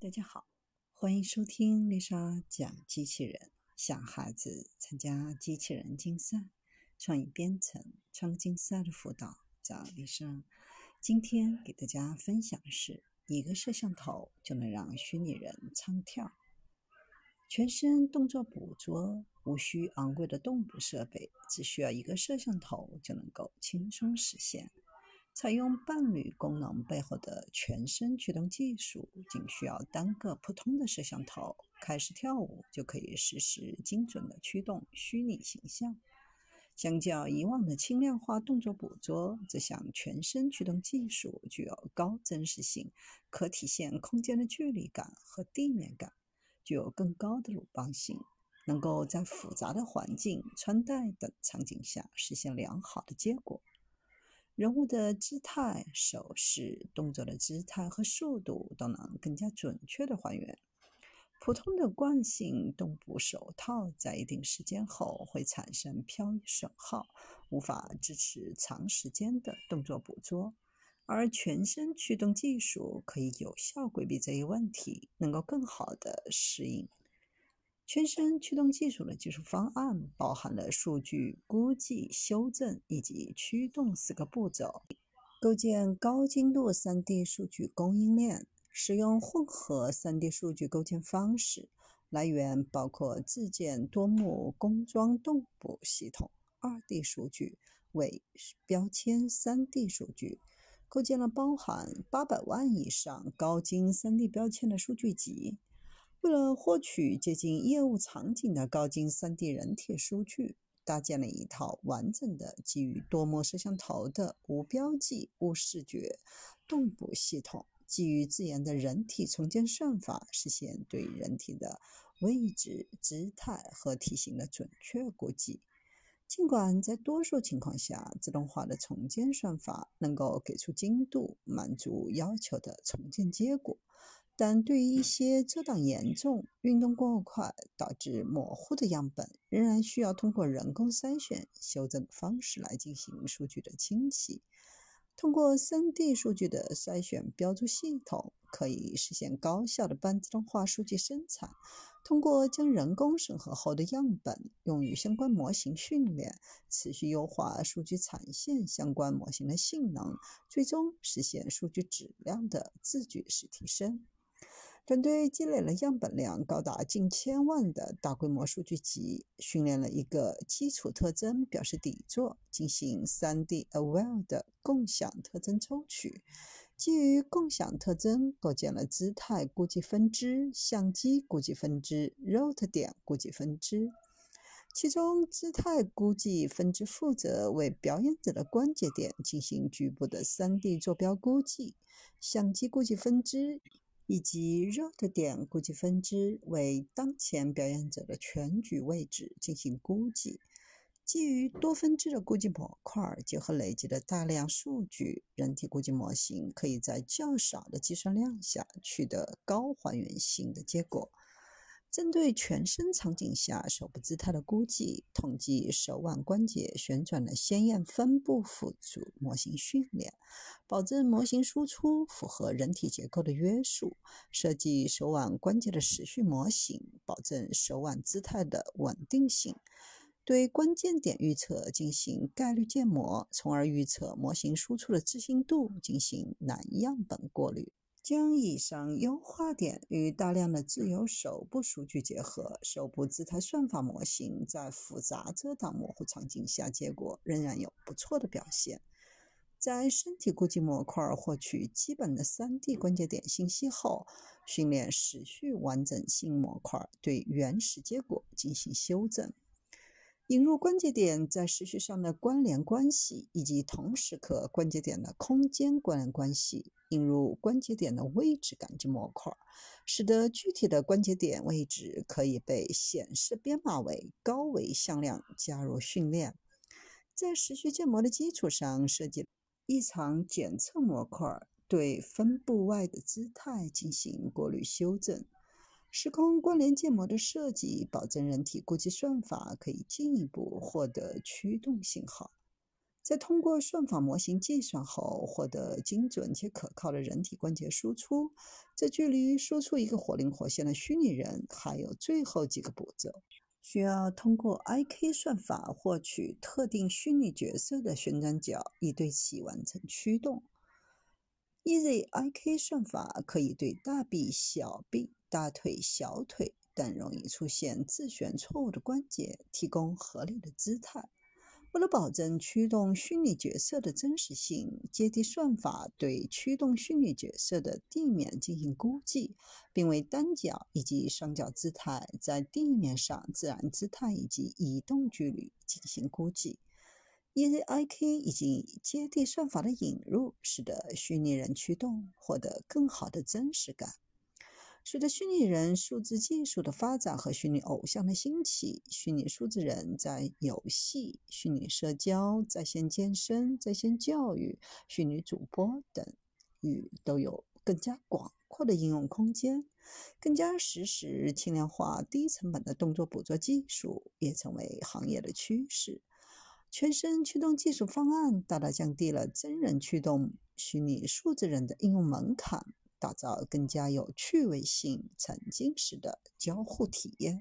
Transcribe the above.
大家好，欢迎收听丽莎讲机器人。想孩子参加机器人竞赛、创意编程、创客竞赛的辅导，找丽莎。今天给大家分享的是一个摄像头就能让虚拟人唱跳，全身动作捕捉，无需昂贵的动捕设备，只需要一个摄像头就能够轻松实现。采用伴侣功能背后的全身驱动技术，仅需要单个普通的摄像头开始跳舞，就可以实时精准的驱动虚拟形象。相较以往的轻量化动作捕捉，这项全身驱动技术具有高真实性，可体现空间的距离感和地面感，具有更高的鲁棒性，能够在复杂的环境、穿戴等场景下实现良好的结果。人物的姿态、手势、动作的姿态和速度都能更加准确的还原。普通的惯性动捕手套在一定时间后会产生漂移损耗，无法支持长时间的动作捕捉。而全身驱动技术可以有效规避这一问题，能够更好地适应。全身驱动技术的技术方案包含了数据估计、修正以及驱动四个步骤。构建高精度 3D 数据供应链，使用混合 3D 数据构建方式，来源包括自建多目工装动捕系统、2D 数据为标签 3D 数据，构建了包含800万以上高精 3D 标签的数据集。为了获取接近业务场景的高精 3D 人体数据，搭建了一套完整的基于多模摄像头的无标记、无视觉动捕系统，基于自研的人体重建算法，实现对人体的位置、姿态和体型的准确估计。尽管在多数情况下，自动化的重建算法能够给出精度满足要求的重建结果。但对于一些遮挡严重、运动过快导致模糊的样本，仍然需要通过人工筛选、修正方式来进行数据的清洗。通过 3D 数据的筛选标注系统，可以实现高效的半自动化数据生产。通过将人工审核后的样本用于相关模型训练，持续优化数据产线相关模型的性能，最终实现数据质量的自觉式提升。团队积累了样本量高达近千万的大规模数据集，训练了一个基础特征表示底座，进行 3D Aware 的共享特征抽取。基于共享特征，构建了姿态估计分支、相机估计分支、Root 点估计分支。其中，姿态估计分支负责为表演者的关节点进行局部的 3D 坐标估计，相机估计分支。以及 root 点估计分支为当前表演者的全局位置进行估计。基于多分支的估计模块，结合累积的大量数据，人体估计模型可以在较少的计算量下取得高还原性的结果。针对全身场景下手部姿态的估计，统计手腕关节旋转的鲜艳分布辅助模型训练，保证模型输出符合人体结构的约束；设计手腕关节的时序模型，保证手腕姿态的稳定性；对关键点预测进行概率建模，从而预测模型输出的置信度，进行难样本过滤。将以上优化点与大量的自由手部数据结合，手部姿态算法模型在复杂遮挡模糊场景下，结果仍然有不错的表现。在身体估计模块获取基本的 3D 关节点信息后，训练时序完整性模块对原始结果进行修正。引入关节点在时序上的关联关系，以及同时刻关节点的空间关联关系。引入关节点的位置感知模块，使得具体的关节点位置可以被显示编码为高维向量加入训练。在时序建模的基础上，设计异常检测模块，对分布外的姿态进行过滤修正。时空关联建模的设计，保证人体估计算法可以进一步获得驱动信号。在通过算法模型计算后，获得精准且可靠的人体关节输出。这距离输出一个活灵活现的虚拟人还有最后几个步骤。需要通过 IK 算法获取特定虚拟角色的旋转角，以对其完成驱动。EZIK 算法可以对大臂、小臂、大腿、小腿等容易出现自旋错误的关节提供合理的姿态。为了保证驱动虚拟角色的真实性，阶梯算法对驱动虚拟角色的地面进行估计，并为单脚以及双脚姿态在地面上自然姿态以及移动距离进行估计。EZIK 以及接地算法的引入，使得虚拟人驱动获得更好的真实感。随着虚拟人数字技术的发展和虚拟偶像的兴起，虚拟数字人在游戏、虚拟社交、在线健身、在线教育、虚拟主播等域都有更加广阔的应用空间。更加实时、轻量化、低成本的动作捕捉技术也成为行业的趋势。全身驱动技术方案大大降低了真人驱动虚拟数字人的应用门槛。打造更加有趣味性、沉浸式的交互体验。